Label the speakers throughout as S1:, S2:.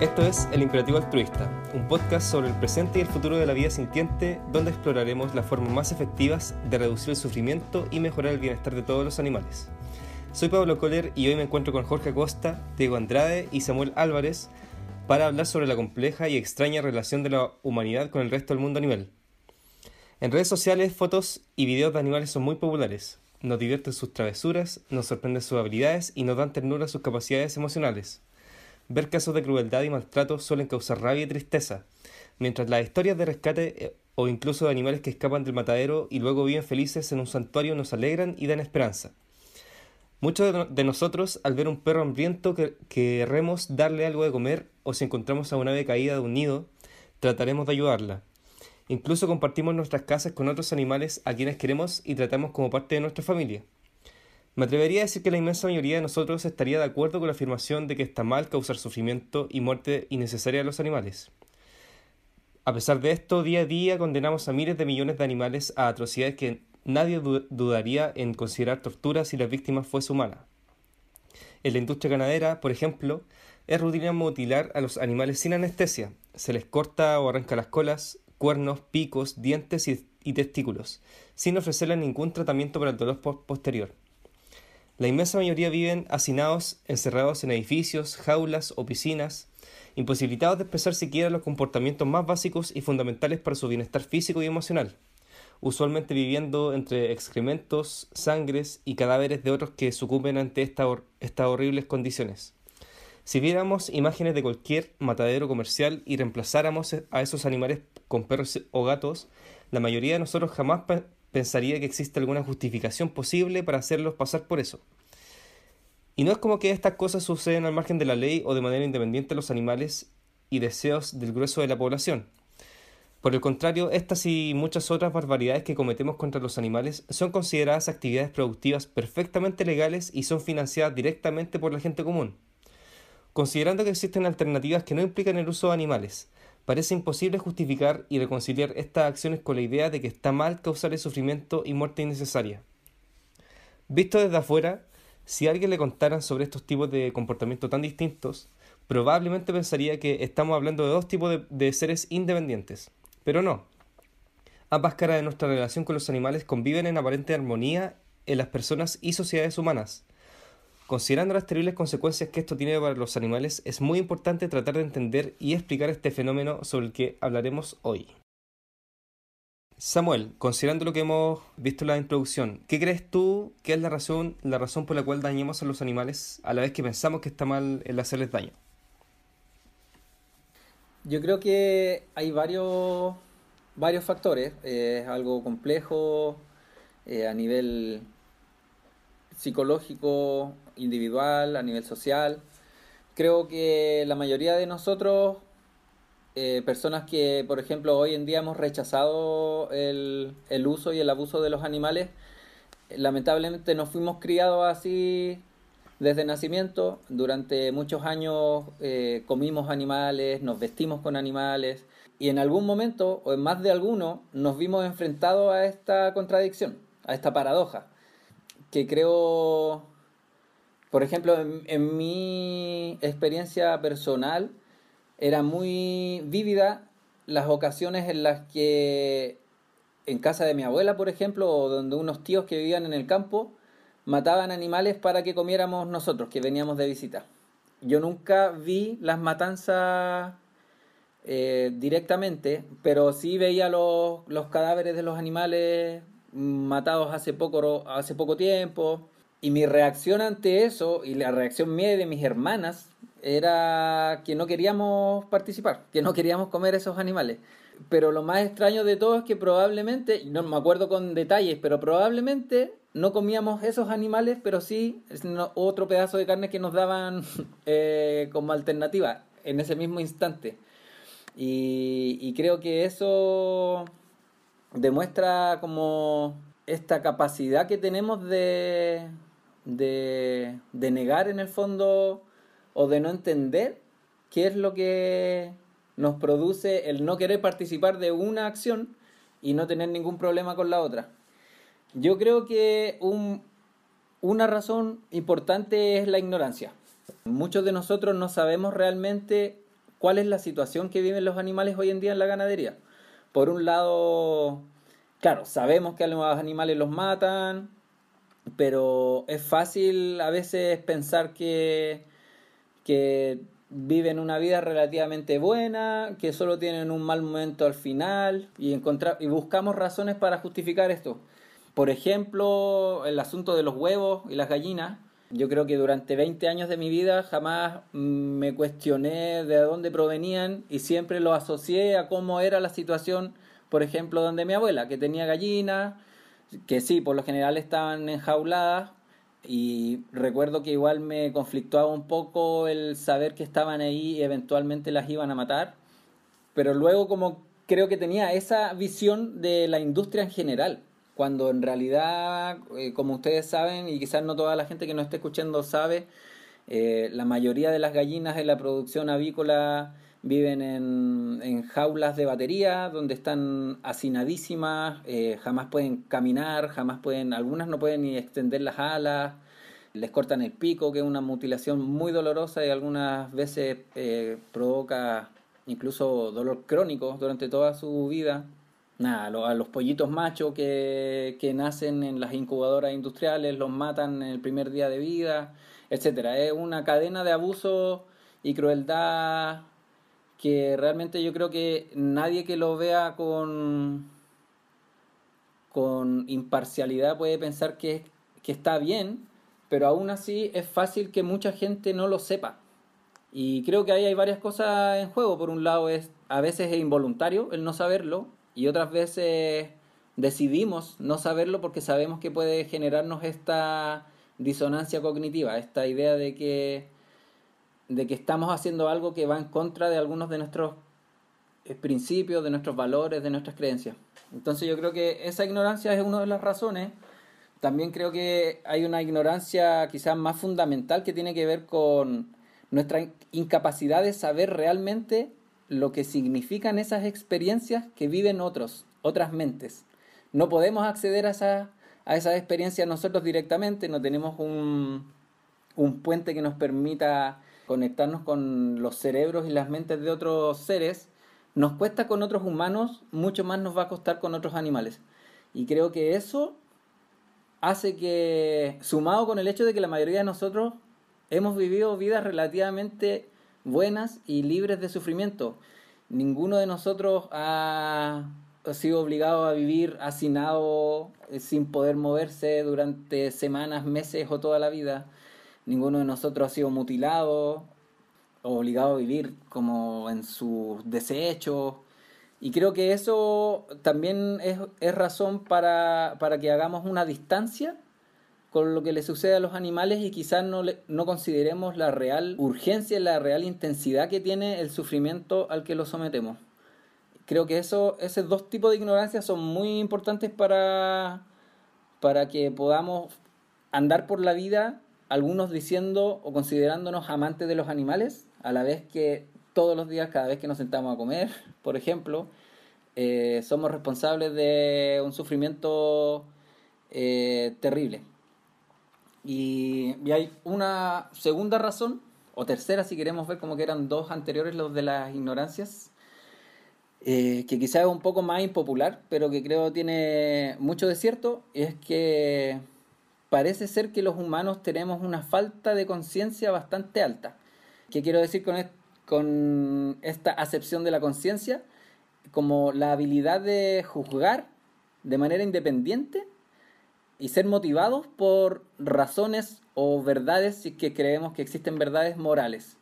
S1: Esto es El Imperativo Altruista, un podcast sobre el presente y el futuro de la vida sintiente, donde exploraremos las formas más efectivas de reducir el sufrimiento y mejorar el bienestar de todos los animales. Soy Pablo Kohler y hoy me encuentro con Jorge Acosta, Diego Andrade y Samuel Álvarez para hablar sobre la compleja y extraña relación de la humanidad con el resto del mundo animal. En redes sociales, fotos y videos de animales son muy populares. Nos divierten sus travesuras, nos sorprenden sus habilidades y nos dan ternura sus capacidades emocionales. Ver casos de crueldad y maltrato suelen causar rabia y tristeza, mientras las historias de rescate eh, o incluso de animales que escapan del matadero y luego viven felices en un santuario nos alegran y dan esperanza. Muchos de nosotros, al ver un perro hambriento, querremos darle algo de comer o si encontramos a una ave caída de un nido, trataremos de ayudarla. Incluso compartimos nuestras casas con otros animales a quienes queremos y tratamos como parte de nuestra familia. Me atrevería a decir que la inmensa mayoría de nosotros estaría de acuerdo con la afirmación de que está mal causar sufrimiento y muerte innecesaria a los animales. A pesar de esto, día a día condenamos a miles de millones de animales a atrocidades que nadie dudaría en considerar tortura si la víctima fuese humana. En la industria ganadera, por ejemplo, es rutina mutilar a los animales sin anestesia. Se les corta o arranca las colas, cuernos, picos, dientes y, testículos, sin ofrecerles ningún tratamiento para el dolor posterior. La inmensa mayoría viven hacinados, encerrados en edificios, jaulas o piscinas, imposibilitados de expresar siquiera los comportamientos más básicos y fundamentales para su bienestar físico y emocional, usualmente viviendo entre excrementos, sangres y cadáveres de otros que sucumben ante estas horribles condiciones. Si viéramos imágenes de cualquier matadero comercial y reemplazáramos a esos animales con perros o gatos, la mayoría de nosotros jamás pensaría que existe alguna justificación posible para hacerlos pasar por eso. Y no es como que estas cosas suceden al margen de la ley o de manera independiente de los animales y deseos del grueso de la población. Por el contrario, estas y muchas otras barbaridades que cometemos contra los animales son consideradas actividades productivas perfectamente legales y son financiadas directamente por la gente común. Considerando que existen alternativas que no implican el uso de animales, Parece imposible justificar y reconciliar estas acciones con la idea de que está mal causar sufrimiento y muerte innecesaria. Visto desde afuera, si alguien le contaran sobre estos tipos de comportamientos tan distintos, probablemente pensaría que estamos hablando de dos tipos de seres independientes. Pero no. Ambas caras de nuestra relación con los animales conviven en aparente armonía en las personas y sociedades humanas. Considerando las terribles consecuencias que esto tiene para los animales, es muy importante tratar de entender y explicar este fenómeno sobre el que hablaremos hoy. Samuel, considerando lo que hemos visto en la introducción, ¿qué crees tú que es la razón, la razón por la cual dañamos a los animales a la vez que pensamos que está mal el hacerles daño?
S2: Yo creo que hay varios, varios factores. es algo complejo eh, a nivel psicológico, individual, a nivel social. Creo que la mayoría de nosotros, eh, personas que, por ejemplo, hoy en día hemos rechazado el, el uso y el abuso de los animales, lamentablemente nos fuimos criados así desde nacimiento. Durante muchos años eh, comimos animales, nos vestimos con animales y en algún momento, o en más de alguno, nos vimos enfrentados a esta contradicción, a esta paradoja que creo, por ejemplo, en, mi experiencia personal, era muy vívida las ocasiones en las que en casa de mi abuela, por ejemplo, o donde unos tíos que vivían en el campo, mataban animales para que comiéramos nosotros, que veníamos de visita. Yo nunca vi las matanzas eh, directamente, pero sí veía los, los cadáveres de los animales matados hace poco, hace poco tiempo. Y mi reacción ante eso, y la reacción mía de mis hermanas, era que no queríamos participar, que no queríamos comer esos animales. Pero lo más extraño de todo es que probablemente, no me acuerdo con detalles, pero probablemente no comíamos esos animales, pero sí otro pedazo de carne que nos daban eh, como alternativa en ese mismo instante. y creo que eso demuestra como esta capacidad que tenemos de, de, negar en el fondo o de no entender qué es lo que nos produce el no querer participar de una acción y no tener ningún problema con la otra. Yo creo que un, una razón importante es la ignorancia. Muchos de nosotros no sabemos realmente cuál es la situación que viven los animales hoy en día en la ganadería. Por un lado, claro, sabemos que a los animales los matan, pero es fácil a veces pensar que, que viven una vida relativamente buena, que solo tienen un mal momento al final y, encontrar, y buscamos razones para justificar esto. Por ejemplo, el asunto de los huevos y las gallinas. Yo creo que durante 20 años de mi vida jamás me cuestioné de dónde provenían y siempre lo asocié a cómo era la situación, por ejemplo, donde mi abuela, que tenía gallinas, que sí, por lo general estaban enjauladas, y recuerdo que igual me conflictuaba un poco el saber que estaban ahí y eventualmente las iban a matar, pero luego como creo que tenía esa visión de la industria en general, cuando en realidad, eh, como ustedes saben, y quizás no toda la gente que nos esté escuchando sabe, eh, la mayoría de las gallinas en la producción avícola viven en, jaulas de batería donde están hacinadísimas, eh, jamás pueden caminar, jamás pueden, algunas no pueden ni extender las alas, les cortan el pico, que es una mutilación muy dolorosa y algunas veces provoca incluso dolor crónico durante toda su vida. Nada, a los pollitos machos que, que nacen en las incubadoras industriales los matan en el primer día de vida, etcétera. Es una cadena de abuso y crueldad que realmente yo creo que nadie que lo vea con, con imparcialidad puede pensar que, que está bien, pero aún así es fácil que mucha gente no lo sepa. Y creo que ahí hay varias cosas en juego. Por un lado es a veces es involuntario el no saberlo y otras veces decidimos no saberlo porque sabemos que puede generarnos esta disonancia cognitiva, esta idea de que de que estamos haciendo algo que va en contra de algunos de nuestros principios, de nuestros valores, de nuestras creencias. Entonces yo creo que esa ignorancia es una de las razones. También creo que hay una ignorancia quizás más fundamental que tiene que ver con nuestra incapacidad de saber realmente lo que significan esas experiencias que viven otros, otras mentes. No podemos acceder a, esa, a esas experiencias nosotros directamente, no tenemos un, un puente que nos permita conectarnos con los cerebros y las mentes de otros seres, nos cuesta con otros humanos, mucho más nos va a costar con otros animales. Y creo que eso hace que, sumado con el hecho de que la mayoría de nosotros hemos vivido vidas relativamente buenas y libres de sufrimiento, ninguno de nosotros ha sido obligado a vivir hacinado eh, sin poder moverse durante semanas, meses o toda la vida ninguno de nosotros ha sido mutilado obligado a vivir como en sus desechos. Y creo que eso también es, razón para, que hagamos una distancia con lo que le sucede a los animales y quizás no, no consideremos la real urgencia, la real intensidad que tiene el sufrimiento al que los sometemos. Creo que eso, esos dos tipos de ignorancia son muy importantes para, para que podamos andar por la vida algunos diciendo o considerándonos amantes de los animales, a la vez que todos los días, cada vez que nos sentamos a comer, por ejemplo, eh, somos responsables de un sufrimiento eh, terrible. Y, hay una segunda razón, o tercera si queremos ver como que eran dos anteriores los de las ignorancias, eh, que quizás es un poco más impopular, pero que creo tiene mucho de cierto, y es que parece ser que los humanos tenemos una falta de conciencia bastante alta. ¿Qué quiero decir con, con esta acepción de la conciencia? Como la habilidad de juzgar de manera independiente y ser motivados por razones o verdades que creemos que existen verdades morales.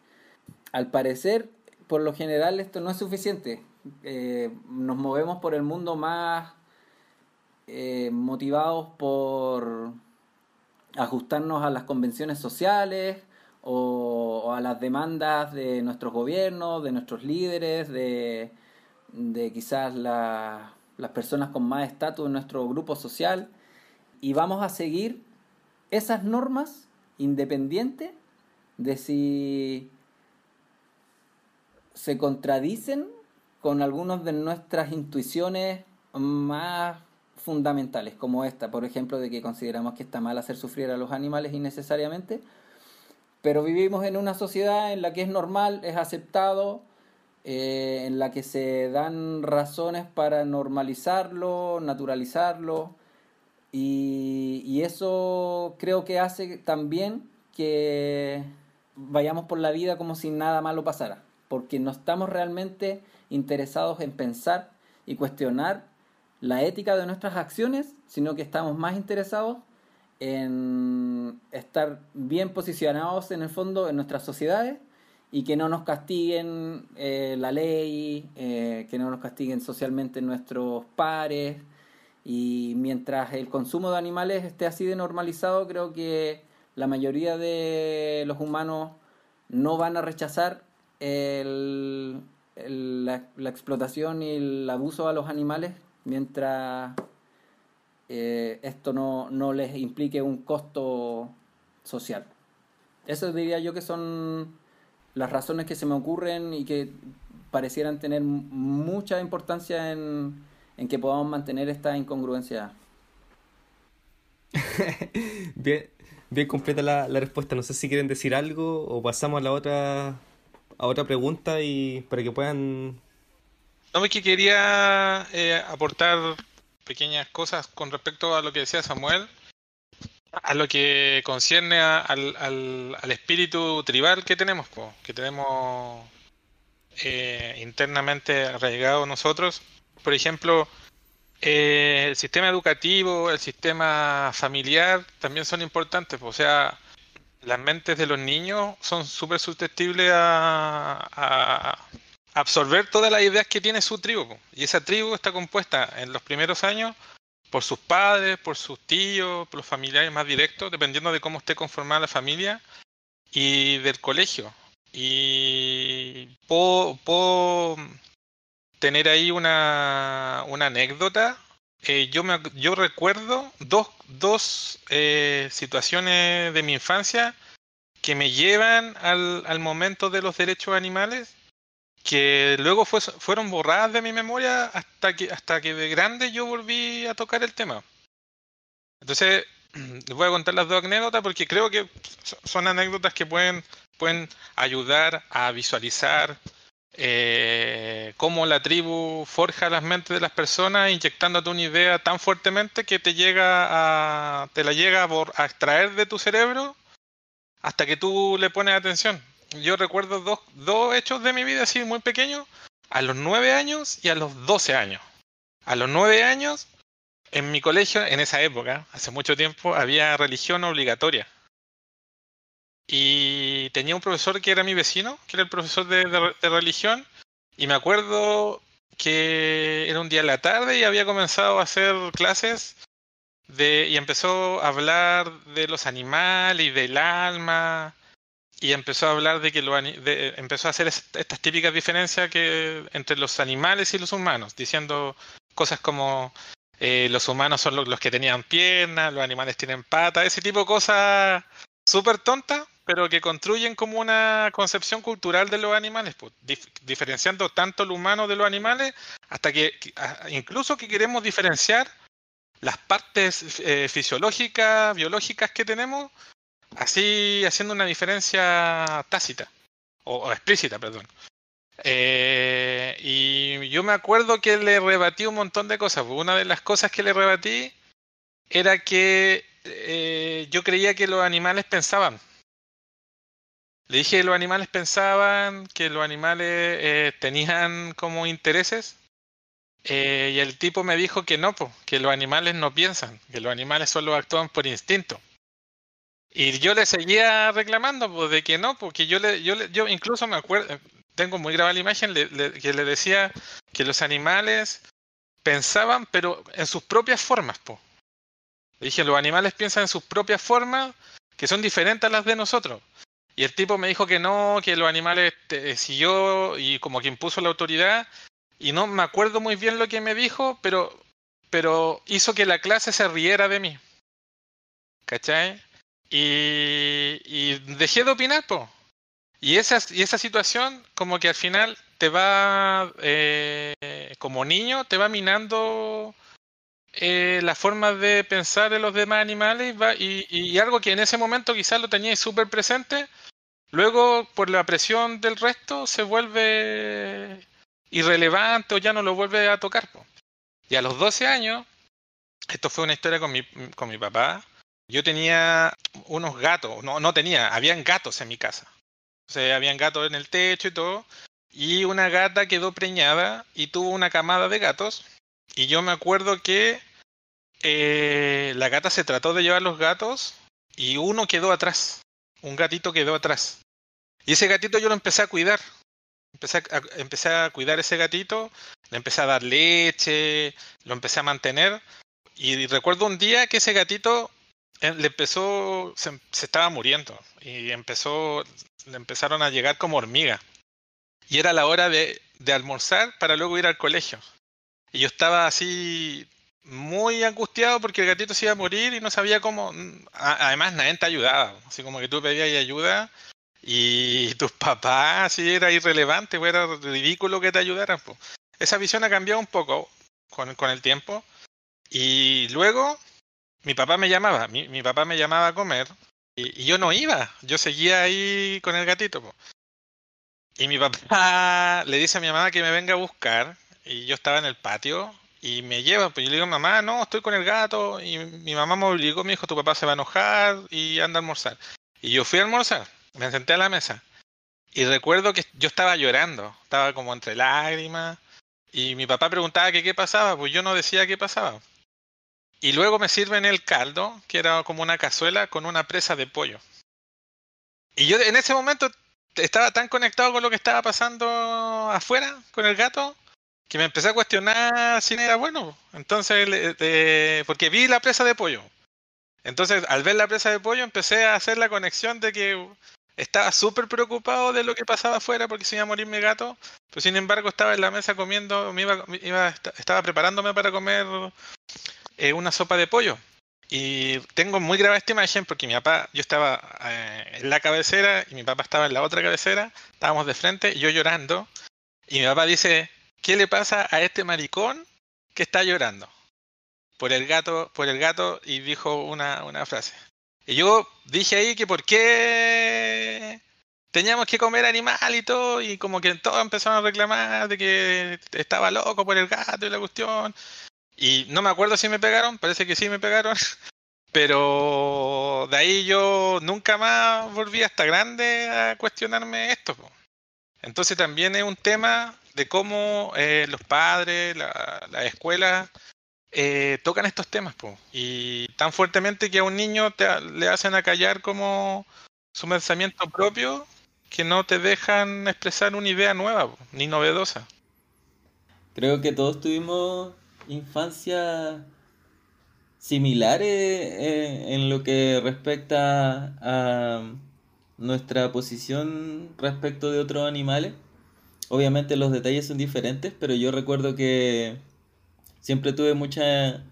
S2: Al parecer, por lo general, esto no es suficiente. Eh, nos movemos por el mundo más eh, motivados por ajustarnos a las convenciones sociales o, a las demandas de nuestros gobiernos, de nuestros líderes, de, quizás las personas con más estatus en nuestro grupo social y vamos a seguir esas normas independientes de si se contradicen con algunas de nuestras intuiciones más fundamentales, como esta, por ejemplo, de que consideramos que está mal hacer sufrir a los animales innecesariamente, pero vivimos en una sociedad en la que es normal, es aceptado eh, en la que se dan razones para normalizarlo, naturalizarlo, y, eso creo que hace también que vayamos por la vida como si nada malo pasara, porque no estamos realmente interesados en pensar y cuestionar la ética de nuestras acciones, sino que estamos más interesados en estar bien posicionados en el fondo en nuestras sociedades y que no nos castiguen eh, la ley, eh, que no nos castiguen socialmente nuestros pares. Y mientras el consumo de animales esté así de normalizado, creo que la mayoría de los humanos no van a rechazar el, la, explotación y el abuso a los animales mientras eh, esto no, no les implique un costo social. Eso diría yo que son las razones que se me ocurren y que parecieran tener mucha importancia en, en que podamos mantener esta incongruencia.
S1: bien, bien completa la, la, respuesta. No sé si quieren decir algo o pasamos a la otra a otra pregunta y para que puedan.
S3: No, es que quería eh, aportar pequeñas cosas con respecto a lo que decía Samuel, a lo que concierne al, al, espíritu tribal que tenemos, que tenemos eh, internamente arraigado nosotros. Por ejemplo, eh, el sistema educativo, el sistema familiar también son importantes. O sea, las mentes de los niños son súper susceptibles a, a, absorber todas las ideas que tiene su tribu. Y esa tribu está compuesta en los primeros años por sus padres, por sus tíos, por los familiares más directos, dependiendo de cómo esté conformada la familia y del colegio. Y puedo, tener ahí una, una anécdota. Eh, yo, me, yo recuerdo dos, dos eh, situaciones de mi infancia que me llevan al, al momento de los derechos animales que luego fue, fueron borradas de mi memoria hasta que, hasta que de grande yo volví a tocar el tema. Entonces, les voy a contar las dos anécdotas porque creo que son anécdotas que pueden, pueden ayudar a visualizar eh, cómo la tribu forja las mentes de las personas inyectándote una idea tan fuertemente que te llega a, te la llega a extraer de tu cerebro hasta que tú le pones atención yo recuerdo dos, dos hechos de mi vida así muy pequeños, a los nueve años y a los doce años. A los nueve años, en mi colegio, en esa época, hace mucho tiempo, había religión obligatoria. Y tenía un profesor que era mi vecino, que era el profesor de religión, y me acuerdo que era un día en la tarde y había comenzado a hacer clases de, y empezó a hablar de los animales y del alma y empezó a hablar de que lo, empezó a hacer estas típicas diferencias que entre los animales y los humanos, diciendo cosas como eh, los humanos son los, que tenían piernas, los animales tienen patas, ese tipo de cosas súper tontas, pero que construyen como una concepción cultural de los animales, pues, diferenciando tanto lo humano de los animales, hasta que incluso que queremos diferenciar las partes eh, fisiológicas, biológicas que tenemos así haciendo una diferencia tácita, o, explícita, perdón. Eh, y yo me acuerdo que le rebatí un montón de cosas. Una de las cosas que le rebatí era que eh, yo creía que los animales pensaban. Le dije los animales pensaban, que los animales eh, tenían como intereses. y el tipo me dijo que no, que los animales no piensan, que los animales solo actúan por instinto. Y yo le seguía reclamando pues, de que no, porque yo le, yo, yo incluso me acuerdo, tengo muy grabada la imagen que le decía que los animales pensaban, pero en sus propias formas. pues. dije, los animales piensan en sus propias formas, que son diferentes a las de nosotros. Y el tipo me dijo que no, que los animales siguió y como que impuso la autoridad. Y no me acuerdo muy bien lo que me dijo, pero, pero hizo que la clase se riera de mí. ¿Cachai? Y, dejé de opinar, po. Y esa, y esa situación como que al final te va, eh, como niño, te va minando eh, la forma de pensar de los demás animales y, y, algo que en ese momento quizás lo teníais súper presente, luego por la presión del resto se vuelve irrelevante o ya no lo vuelve a tocar. Y a los 12 años, esto fue una historia con mi, con papá, yo tenía unos gatos, no, no tenía, habían gatos en mi casa. O sea, habían gatos en el techo y todo. Y una gata quedó preñada y tuvo una camada de gatos. Y yo me acuerdo que eh, la gata se trató de llevar los gatos y uno quedó atrás. Un gatito quedó atrás. Y ese gatito yo lo empecé a cuidar. Empecé a, empecé a cuidar ese gatito, le empecé a dar leche, lo empecé a mantener. Y recuerdo un día que ese gatito eh, le empezó, se, estaba muriendo y empezó, le empezaron a llegar como hormigas. Y era la hora de, de almorzar para luego ir al colegio. Y yo estaba así muy angustiado porque el gatito se iba a morir y no sabía cómo. Además, nadie te ayudaba. Así como que tú pedías ayuda y tus papás, así era irrelevante, pues era ridículo que te ayudaran. Pues. Esa visión ha cambiado un poco con, con el tiempo. Y luego mi papá me llamaba, mi, mi papá me llamaba a comer y, yo no iba, yo seguía ahí con el gatito. Y mi papá le dice a mi mamá que me venga a buscar y yo estaba en el patio y me lleva, pues yo le digo, mamá, no, estoy con el gato y mi mamá me obligó, me dijo, tu papá se va a enojar y anda a almorzar. Y yo fui a almorzar, me senté a la mesa y recuerdo que yo estaba llorando, estaba como entre lágrimas y mi papá preguntaba que qué pasaba, pues yo no decía qué pasaba. Y luego me sirven el caldo, que era como una cazuela con una presa de pollo. Y yo en ese momento estaba tan conectado con lo que estaba pasando afuera con el gato que me empecé a cuestionar si era bueno. Entonces, porque vi la presa de pollo. Entonces, al ver la presa de pollo, empecé a hacer la conexión de que estaba súper preocupado de lo que pasaba afuera porque se iba a morir mi gato. Pero sin embargo, estaba en la mesa comiendo, me iba, iba, estaba preparándome para comer eh, una sopa de pollo. Y tengo muy grave esta imagen porque mi papá, yo estaba eh, en la cabecera y mi papá estaba en la otra cabecera, estábamos de frente, y yo llorando, y mi papá dice, ¿qué le pasa a este maricón que está llorando? Por el gato, por el gato, y dijo una, una frase. Y yo dije ahí que por qué teníamos que comer animal y todo, y como que todos empezaron a reclamar de que estaba loco por el gato y la cuestión. Y no me acuerdo si me pegaron, parece que sí me pegaron. Pero de ahí yo nunca más volví hasta grande a cuestionarme esto. Entonces también es un tema de cómo eh, los padres, las la escuelas eh, tocan estos temas. Y tan fuertemente que a un niño te, le hacen acallar como su pensamiento propio que no te dejan expresar una idea nueva ni novedosa.
S4: Creo que todos tuvimos infancia similares eh, en lo que respecta a nuestra posición respecto de otros animales. Obviamente los detalles son diferentes, pero yo recuerdo que siempre tuve mucha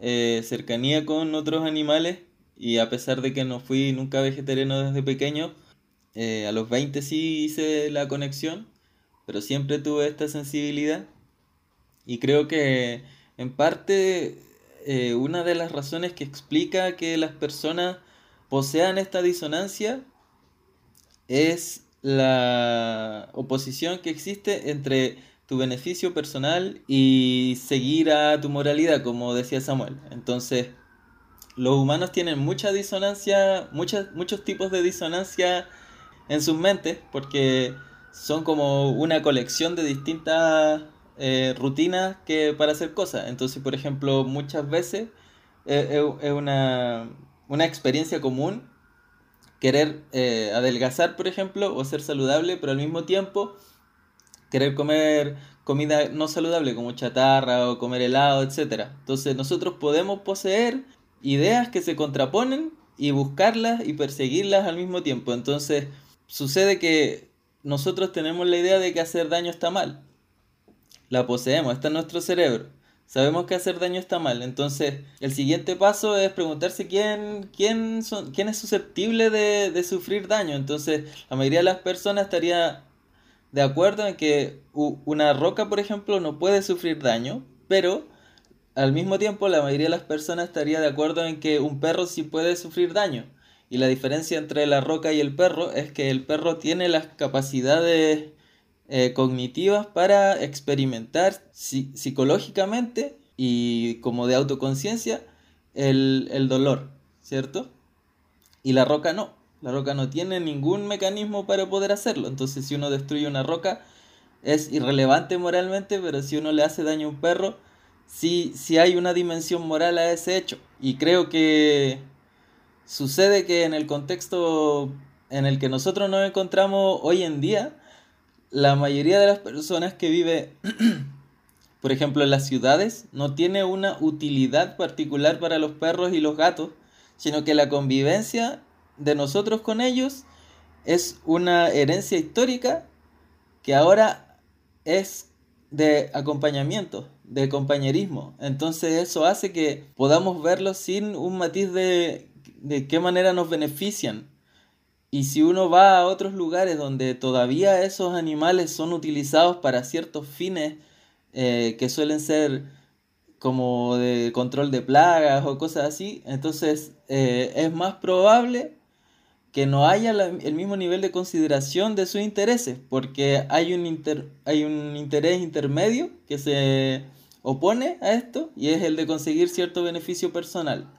S4: eh, cercanía con otros animales y a pesar de que no fui nunca vegetariano desde pequeño, eh, a los 20 sí hice la conexión, pero siempre tuve esta sensibilidad. Y creo que en parte eh, una de las razones que explica que las personas posean esta disonancia es la oposición que existe entre tu beneficio personal y seguir a tu moralidad, como decía Samuel. Entonces, los humanos tienen mucha disonancia, muchos tipos de disonancia en sus mentes, porque son como una colección de distintas eh, rutinas que para hacer cosas. Entonces, por ejemplo, muchas veces eh, es una, una, experiencia común querer eh, adelgazar, por ejemplo, o ser saludable, pero al mismo tiempo querer comer comida no saludable como chatarra o comer helado, etc. Entonces nosotros podemos poseer ideas que se contraponen y buscarlas y perseguirlas al mismo tiempo. Entonces sucede que nosotros tenemos la idea de que hacer daño está mal la poseemos, está en nuestro cerebro. Sabemos que hacer daño está mal. Entonces, el siguiente paso es preguntarse quién, quién, es susceptible de, de sufrir daño. Entonces, la mayoría de las personas estaría de acuerdo en que una roca, por ejemplo, no puede sufrir daño, pero al mismo tiempo la mayoría de las personas estaría de acuerdo en que un perro sí puede sufrir daño. Y la diferencia entre la roca y el perro es que el perro tiene las capacidades eh, cognitivas para experimentar psicológicamente y como de autoconciencia el, el dolor, ¿cierto? Y la roca no. La roca no tiene ningún mecanismo para poder hacerlo. Entonces si uno destruye una roca es irrelevante moralmente, pero si uno le hace daño a un perro, sí, sí hay una dimensión moral a ese hecho. Y creo que sucede que en el contexto en el que nosotros nos encontramos hoy en día, la mayoría de las personas que vive, por ejemplo, en las ciudades, no tiene una utilidad particular para los perros y los gatos, sino que la convivencia de nosotros con ellos es una herencia histórica que ahora es de acompañamiento, de compañerismo. Entonces eso hace que podamos verlos sin un matiz de, de qué manera nos benefician. Y si uno va a otros lugares donde todavía esos animales son utilizados para ciertos fines eh, que suelen ser como de control de plagas o cosas así, entonces eh, es más probable que no haya el mismo nivel de consideración de sus intereses, porque hay un, hay un interés intermedio que se opone a esto y es el de conseguir cierto beneficio personal.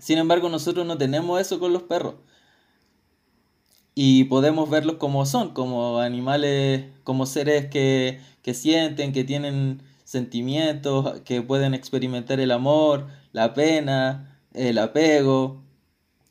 S4: Sin embargo, nosotros no tenemos eso con los perros. Y podemos verlos como son, como animales, como seres que, que sienten, que tienen sentimientos, que pueden experimentar el amor, la pena, el apego,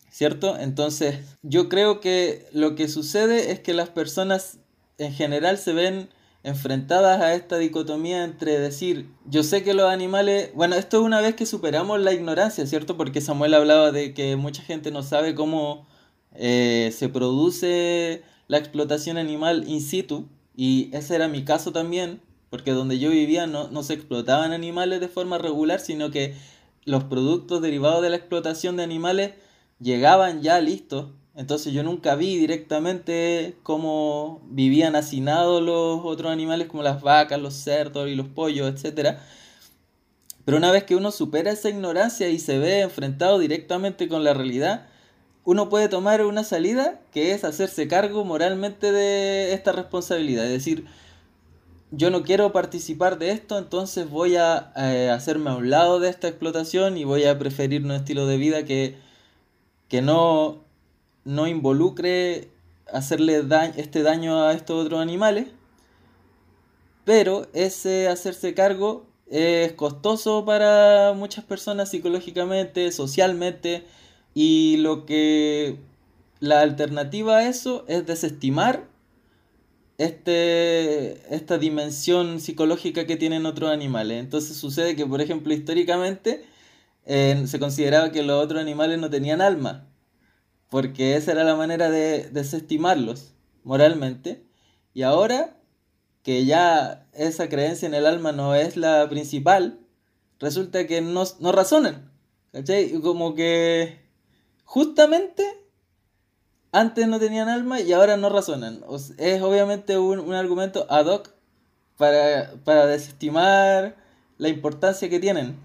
S4: ¿cierto? Entonces, yo creo que lo que sucede es que las personas en general se ven enfrentadas a esta dicotomía entre decir, yo sé que los animales, bueno, esto es una vez que superamos la ignorancia, ¿cierto? Porque Samuel hablaba de que mucha gente no sabe cómo eh, se produce la explotación animal in situ, y ese era mi caso también, porque donde yo vivía no, no se explotaban animales de forma regular, sino que los productos derivados de la explotación de animales llegaban ya listos. Entonces yo nunca vi directamente cómo vivían hacinados los otros animales como las vacas, los cerdos y los pollos, etc. Pero una vez que uno supera esa ignorancia y se ve enfrentado directamente con la realidad, uno puede tomar una salida que es hacerse cargo moralmente de esta responsabilidad. Es decir, yo no quiero participar de esto, entonces voy a eh, hacerme a un lado de esta explotación y voy a preferir un estilo de vida que que no, no involucre hacerle este daño a estos otros animales, pero ese hacerse cargo es costoso para muchas personas psicológicamente, socialmente, y lo que la alternativa a eso es desestimar este, esta dimensión psicológica que tienen otros animales. Entonces sucede que, por ejemplo, históricamente, se consideraba que los otros animales no tenían alma, porque esa era la manera de desestimarlos moralmente. Y ahora que ya esa creencia en el alma no es la principal, resulta que no, no razonan. ¿Cachai? Como que justamente antes no tenían alma y ahora no razonan. es obviamente un, un argumento ad hoc para, para desestimar la importancia que tienen.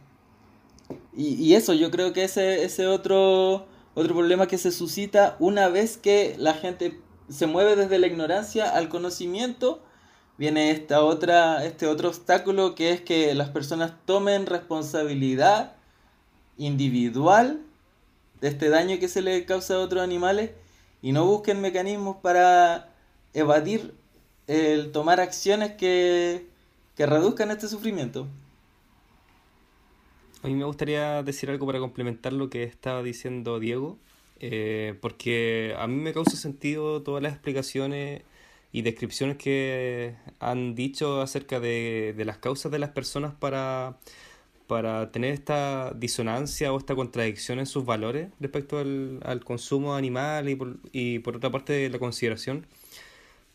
S4: Y, eso, yo creo que ese, ese otro, otro problema que se suscita una vez que la gente se mueve desde la ignorancia al conocimiento, viene esta otra, este otro obstáculo que es que las personas tomen responsabilidad individual de este daño que se le causa a otros animales y no busquen mecanismos para evadir el tomar acciones que, que reduzcan este sufrimiento.
S1: A mí me gustaría decir algo para complementar lo que estaba diciendo Diego, eh, porque a mí me causa sentido todas las explicaciones y descripciones que han dicho acerca de, las causas de las personas para, para tener esta disonancia o esta contradicción en sus valores respecto al, consumo animal y por, y por otra parte la consideración.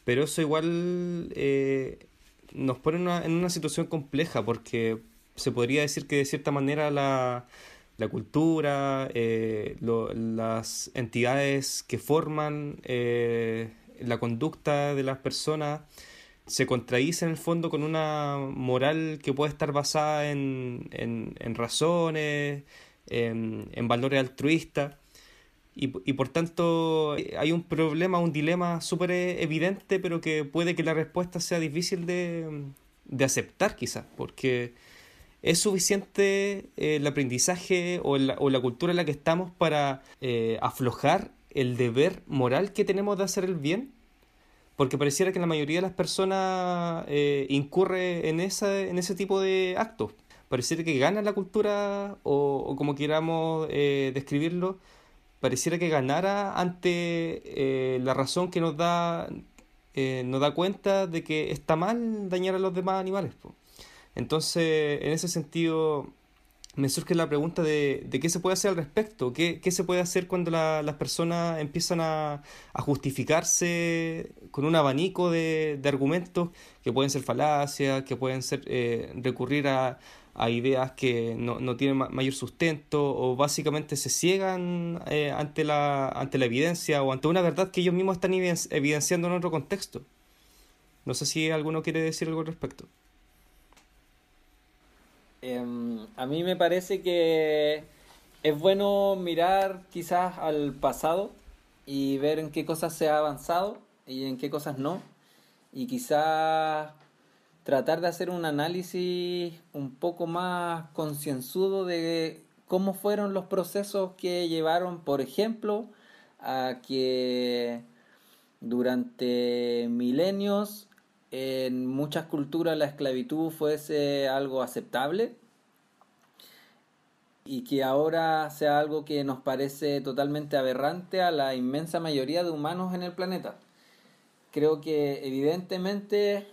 S1: Pero eso igual eh, nos pone en una situación compleja porque se podría decir que de cierta manera la, cultura, eh, las entidades que forman eh, la conducta de las personas se contradicen en el fondo con una moral que puede estar basada en, razones, en, valores altruistas. y, y por tanto hay un problema, un dilema súper evidente, pero que puede que la respuesta sea difícil de, de aceptar quizás, porque ¿Es suficiente eh, el aprendizaje o la, o la, cultura en la que estamos para eh, aflojar el deber moral que tenemos de hacer el bien? Porque pareciera que la mayoría de las personas eh, incurre en, esa, en ese tipo de actos. Pareciera que gana la cultura, o, como queramos eh, describirlo, pareciera que ganara ante eh, la razón que nos da, nos da cuenta de que está mal dañar a los demás animales. Entonces, en ese sentido, me surge la pregunta de, de qué se puede hacer al respecto, qué, qué se puede hacer cuando la, las personas empiezan a, a, justificarse con un abanico de, de, argumentos que pueden ser falacias, que pueden ser eh, recurrir a, a, ideas que no, no tienen ma mayor sustento o básicamente se ciegan eh, ante, la, ante la evidencia o ante una verdad que ellos mismos están evidenciando en otro contexto. No sé si alguno quiere decir algo al respecto.
S2: Eh, a mí me parece que es bueno mirar quizás al pasado y ver en qué cosas se ha avanzado y en qué cosas no. Y quizás tratar de hacer un análisis un poco más concienzudo de cómo fueron los procesos que llevaron, por ejemplo, a que durante milenios en muchas culturas la esclavitud fuese algo aceptable y que ahora sea algo que nos parece totalmente aberrante a la inmensa mayoría de humanos en el planeta. Creo que evidentemente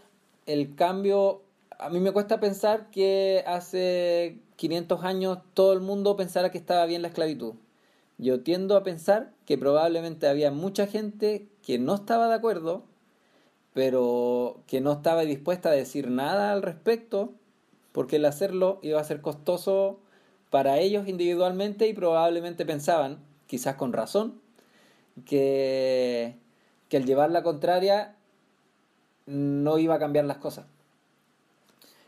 S2: el cambio, a mí me cuesta pensar que hace 500 años todo el mundo pensara que estaba bien la esclavitud. Yo tiendo a pensar que probablemente había mucha gente que no estaba de acuerdo pero que no estaba dispuesta a decir nada al respecto, porque el hacerlo iba a ser costoso para ellos individualmente y probablemente pensaban, quizás con razón, que, que el llevar la contraria no iba a cambiar las cosas.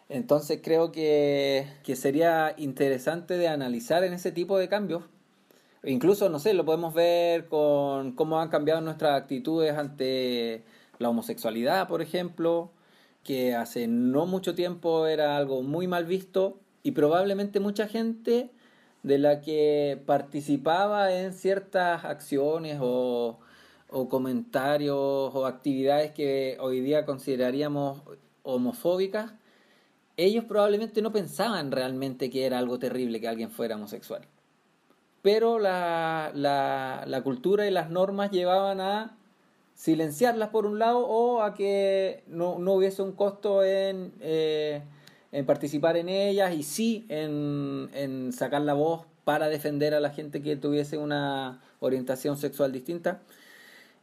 S2: Entonces creo que, que sería interesante de analizar en ese tipo de cambios. Incluso, no sé, lo podemos ver con cómo han cambiado nuestras actitudes ante la homosexualidad, por ejemplo, que hace no mucho tiempo era algo muy mal visto y probablemente mucha gente de la que participaba en ciertas acciones o, comentarios o actividades que hoy día consideraríamos homofóbicas, ellos probablemente no pensaban realmente que era algo terrible que alguien fuera homosexual. Pero la cultura y las normas llevaban a silenciarlas por un lado o a que no, no hubiese un costo en, eh, en, participar en ellas y sí en, en, sacar la voz para defender a la gente que tuviese una orientación sexual distinta.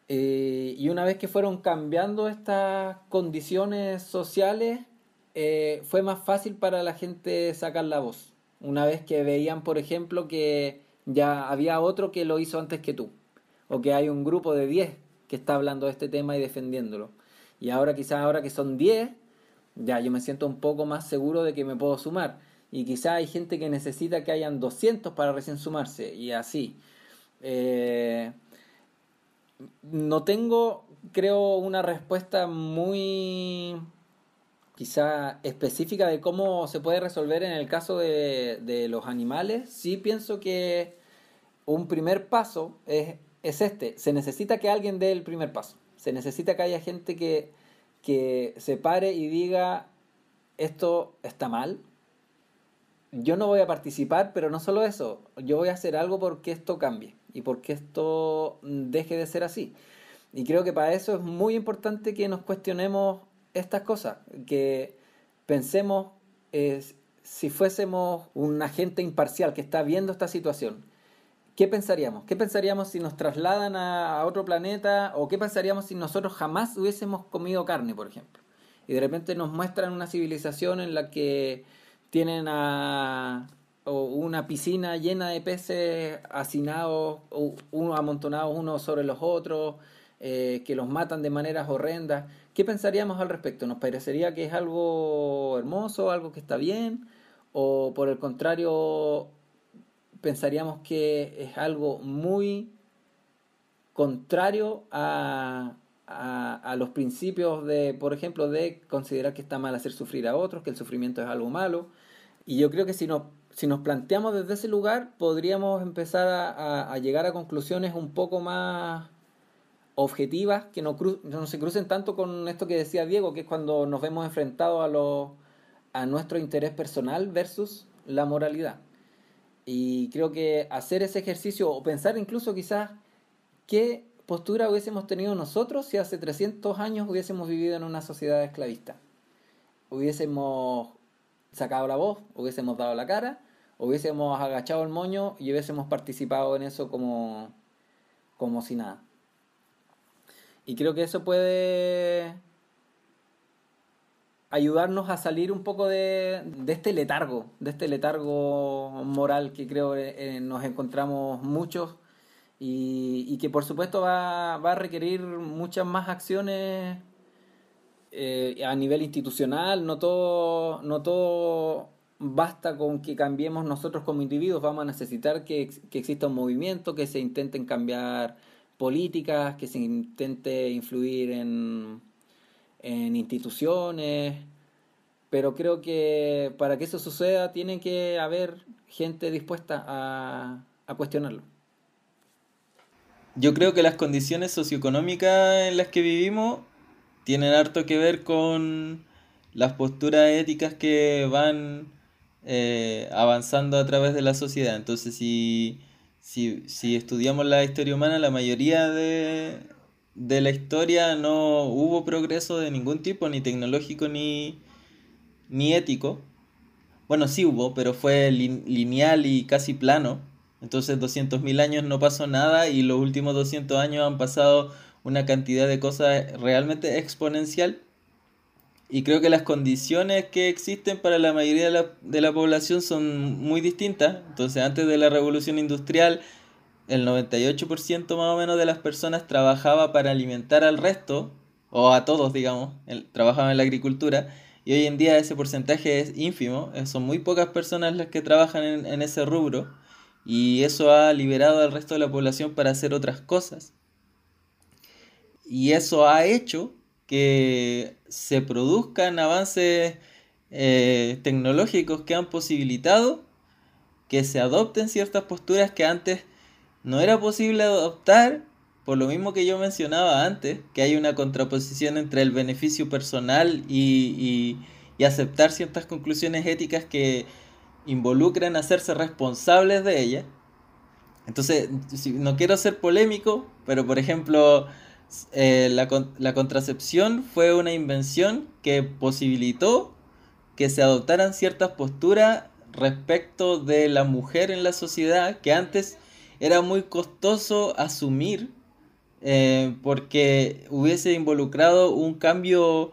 S2: Eh, y una vez que fueron cambiando estas condiciones sociales, eh, fue más fácil para la gente sacar la voz. Una vez que veían, por ejemplo, que ya había otro que lo hizo antes que tú, o que hay un grupo de 10 que está hablando de este tema y defendiéndolo. Y ahora quizás ahora que son 10, ya yo me siento un poco más seguro de que me puedo sumar. Y quizás hay gente que necesita que hayan 200 para recién sumarse. Y así. Eh, no tengo, creo, una respuesta muy quizá específica de cómo se puede resolver en el caso de, de los animales. Sí pienso que un primer paso es es este, se necesita que alguien dé el primer paso, se necesita que haya gente que, que se pare y diga, esto está mal, yo no voy a participar, pero no solo eso, yo voy a hacer algo porque esto cambie y porque esto deje de ser así. Y creo que para eso es muy importante que nos cuestionemos estas cosas, que pensemos eh, si fuésemos un agente imparcial que está viendo esta situación, ¿qué pensaríamos? ¿Qué pensaríamos si nos trasladan a, otro planeta? ¿O qué pensaríamos si nosotros jamás hubiésemos comido carne, por ejemplo? Y de repente nos muestran una civilización en la que tienen a, una piscina llena de peces hacinados, unos amontonados unos sobre los otros, eh, que los matan de maneras horrendas. ¿Qué pensaríamos al respecto? ¿Nos parecería que es algo hermoso, algo que está bien? ¿O por el contrario pensaríamos que es algo muy contrario a, a, los principios de, por ejemplo, de considerar que está mal hacer sufrir a otros, que el sufrimiento es algo malo. Y yo creo que si nos, si nos planteamos desde ese lugar, podríamos empezar a, llegar a conclusiones un poco más objetivas, que no, se crucen tanto con esto que decía Diego, que es cuando nos vemos enfrentados a, a nuestro interés personal versus la moralidad. Y creo que hacer ese ejercicio o pensar incluso quizás qué postura hubiésemos tenido nosotros si hace 300 años hubiésemos vivido en una sociedad esclavista. Hubiésemos sacado la voz, hubiésemos dado la cara, hubiésemos agachado el moño y hubiésemos participado en eso como, como si nada. Y creo que eso puede ayudarnos a salir un poco de, este letargo, de este letargo moral que creo eh, nos encontramos muchos y, que por supuesto va, a requerir muchas más acciones eh, a nivel institucional, no todo, no todo basta con que cambiemos nosotros como individuos, vamos a necesitar que exista un movimiento, que se intenten cambiar políticas, que se intente influir en, en instituciones, pero creo que para que eso suceda tiene que haber gente dispuesta a, a cuestionarlo.
S4: Yo creo que las condiciones socioeconómicas en las que vivimos tienen harto que ver con las posturas éticas que van eh, avanzando a través de la sociedad. Entonces, si, si, si estudiamos la historia humana, la mayoría de, de la historia no hubo progreso de ningún tipo, ni tecnológico ni, ni ético. Bueno, sí hubo, pero fue lineal y casi plano. Entonces 200.000 años no pasó nada y los últimos 200 años han pasado una cantidad de cosas realmente exponencial. Y creo que las condiciones que existen para la mayoría de la, de la población son muy distintas. Entonces antes de la revolución industrial el 98% más o menos de las personas trabajaba para alimentar al resto, o a todos, digamos, trabajaban en la agricultura, y hoy en día ese porcentaje es ínfimo, eh, son muy pocas personas las que trabajan en, en ese rubro, y eso ha liberado al resto de la población para hacer otras cosas. Y eso ha hecho que se produzcan avances eh, tecnológicos que han posibilitado que se adopten ciertas posturas que antes no era posible adoptar, por lo mismo que yo mencionaba antes, que hay una contraposición entre el beneficio personal y, y, aceptar ciertas conclusiones éticas que involucran hacerse responsables de ellas. Entonces, no quiero ser polémico, pero por ejemplo, eh, la, la, contracepción fue una invención que posibilitó que se adoptaran ciertas posturas respecto de la mujer en la sociedad que antes era muy costoso asumir eh, porque hubiese involucrado un cambio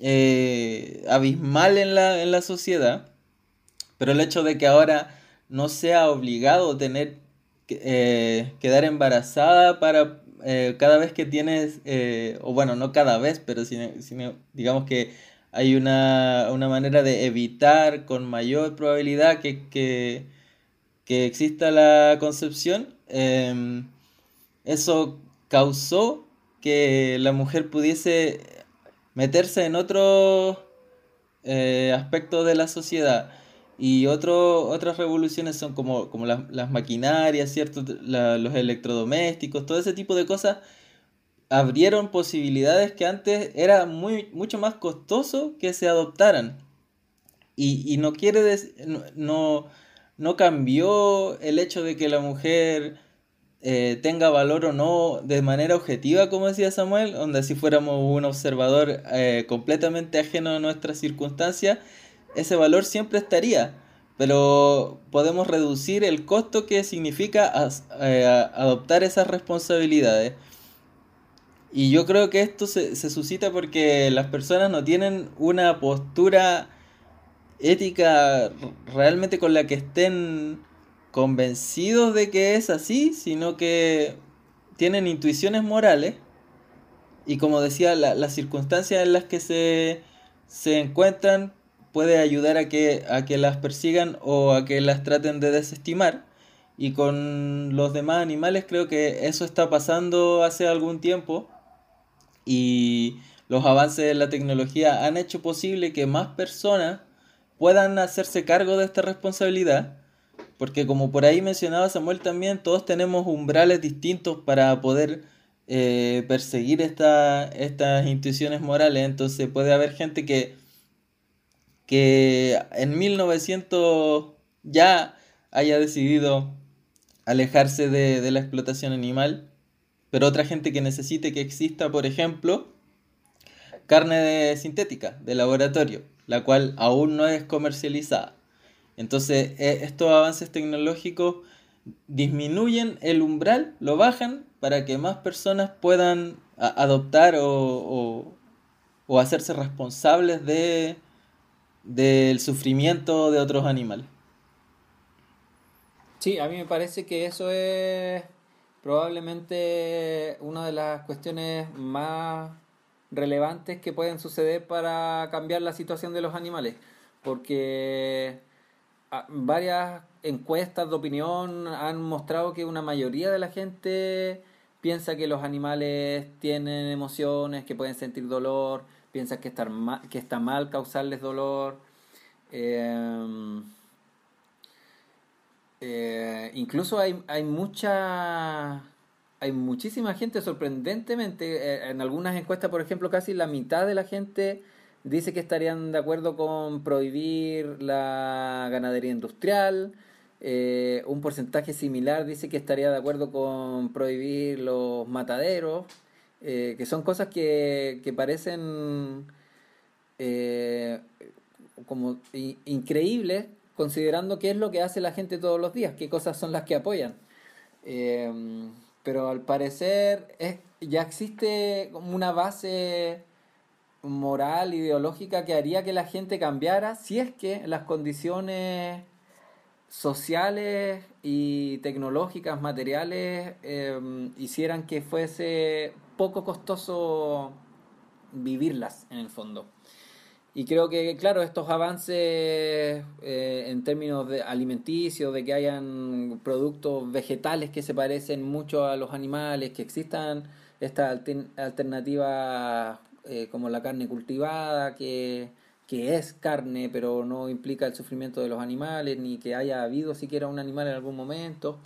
S4: eh, abismal en la, en la sociedad, pero el hecho de que ahora no sea obligado tener eh, quedar embarazada para cada vez que tienes, o bueno, no cada vez, pero sino, digamos que hay una, una, manera de evitar con mayor probabilidad que, que exista la concepción, em, eso causó que la mujer pudiese meterse en otro eh, aspecto de la sociedad. Y otro, otras revoluciones son como, como las, maquinarias, ¿cierto? los electrodomésticos, todo ese tipo de cosas abrieron posibilidades que antes era muy, mucho más costoso que se adoptaran. Y, no quiere decir, no cambió el hecho de que la mujer eh, tenga valor o no de manera objetiva, como decía Samuel, donde si fuéramos un observador eh, completamente ajeno a nuestras circunstancias, ese valor siempre estaría, pero podemos reducir el costo que significa eh, adoptar esas responsabilidades. Y yo creo que esto se, se suscita porque las personas no tienen una postura ética realmente con la que estén convencidos de que es así, sino que tienen intuiciones morales y como decía, las circunstancias en las que se, se encuentran puede ayudar a que, a que las persigan o a que las traten de desestimar. Y con los demás animales creo que eso está pasando hace algún tiempo y los avances de la tecnología han hecho posible que más personas puedan hacerse cargo de esta responsabilidad. Porque como por ahí mencionaba Samuel también, todos tenemos umbrales distintos para poder eh, perseguir estas intuiciones morales. Entonces puede haber gente que, que en 1900 ya haya decidido alejarse de, de la explotación animal, pero otra gente que necesite que exista, por ejemplo, carne de sintética de laboratorio, la cual aún no es comercializada. Entonces, e, estos avances tecnológicos disminuyen el umbral, lo bajan para que más personas puedan adoptar o, o, hacerse responsables de del sufrimiento de otros animales.
S2: Sí, a mí me parece que eso es probablemente una de las cuestiones más relevantes que pueden suceder para cambiar la situación de los animales, porque ah, varias encuestas de opinión han mostrado que una mayoría de la gente piensa que los animales tienen emociones, que pueden sentir dolor, piensa que, estar que está mal causarles dolor. Eh, eh, incluso hay, hay mucha hay muchísima gente, sorprendentemente, eh, en algunas encuestas, por ejemplo, casi la mitad de la gente dice que estarían de acuerdo con prohibir la ganadería industrial, eh, un porcentaje similar dice que estaría de acuerdo con prohibir los mataderos, eh, que son cosas que, que parecen como increíbles considerando qué es lo que hace la gente todos los días, qué cosas son las que apoyan pero al parecer es, ya existe una base moral, ideológica que haría que la gente cambiara si es que las condiciones sociales y tecnológicas, materiales, em, hicieran que fuese poco costoso vivirlas en el fondo. Y creo que, claro, estos avances eh, en términos de alimenticios, de que hayan productos vegetales que se parecen mucho a los animales, que existan estas alternativas eh, como la carne cultivada, que, que es carne, pero no implica el sufrimiento de los animales, ni que haya habido siquiera un animal en algún momento.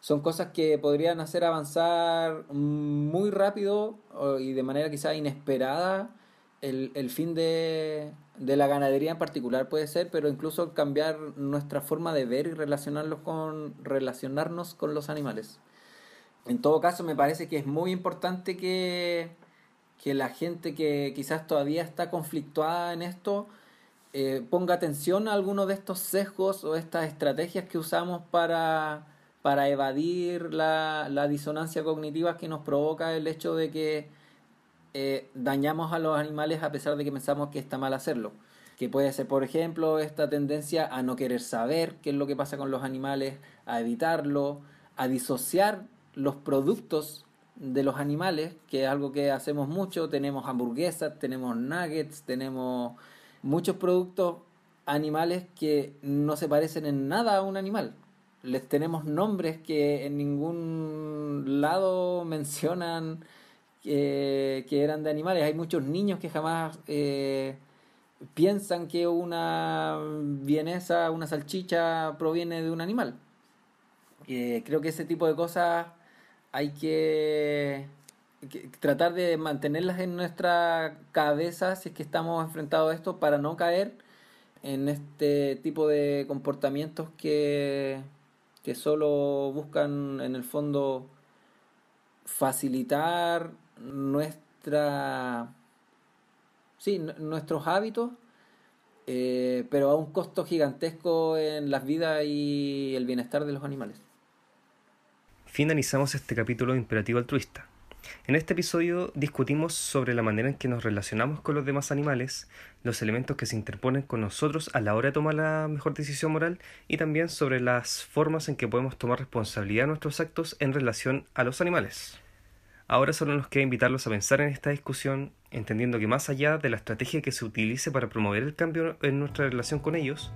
S2: Son cosas que podrían hacer avanzar muy rápido y de manera quizá inesperada el, el fin de, de, la ganadería en particular puede ser, pero incluso cambiar nuestra forma de ver y relacionarnos con los animales. En todo caso, me parece que es muy importante que, que la gente que quizás todavía está conflictuada en esto eh, ponga atención a algunos de estos sesgos o estas estrategias que usamos para, para evadir la, la disonancia cognitiva que nos provoca el hecho de que eh, dañamos a los animales a pesar de que pensamos que está mal hacerlo. Que puede ser, por ejemplo, esta tendencia a no querer saber qué es lo que pasa con los animales, a evitarlo, a disociar los productos de los animales, que es algo que hacemos mucho. Tenemos hamburguesas, tenemos nuggets, tenemos muchos productos animales que no se parecen en nada a un animal. Les tenemos nombres que en ningún lado mencionan que, eran de animales. Hay muchos niños que jamás eh, piensan que una vienesa, una salchicha proviene de un animal. Eh, creo que ese tipo de cosas hay que, tratar de mantenerlas en nuestra cabeza si es que estamos enfrentados a esto para no caer en este tipo de comportamientos que, que solo buscan en el fondo facilitar nuestra sí, nuestros hábitos, eh, pero a un costo gigantesco en las vidas y el bienestar de los animales.
S1: Finalizamos este capítulo de Imperativo Altruista. En este episodio discutimos sobre la manera en que nos relacionamos con los demás animales, los elementos que se interponen con nosotros a la hora de tomar la mejor decisión moral y también sobre las formas en que podemos tomar responsabilidad de nuestros actos en relación a los animales. Ahora solo nos queda invitarlos a pensar en esta discusión, entendiendo que más allá de la estrategia que se utilice para promover el cambio en nuestra relación con ellos,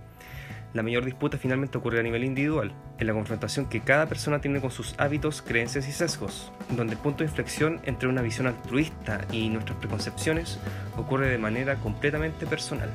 S1: La mayor disputa finalmente ocurre a nivel individual, en la confrontación que cada persona tiene con sus hábitos, creencias y sesgos, donde el punto de inflexión entre una visión altruista y nuestras preconcepciones ocurre de manera completamente personal.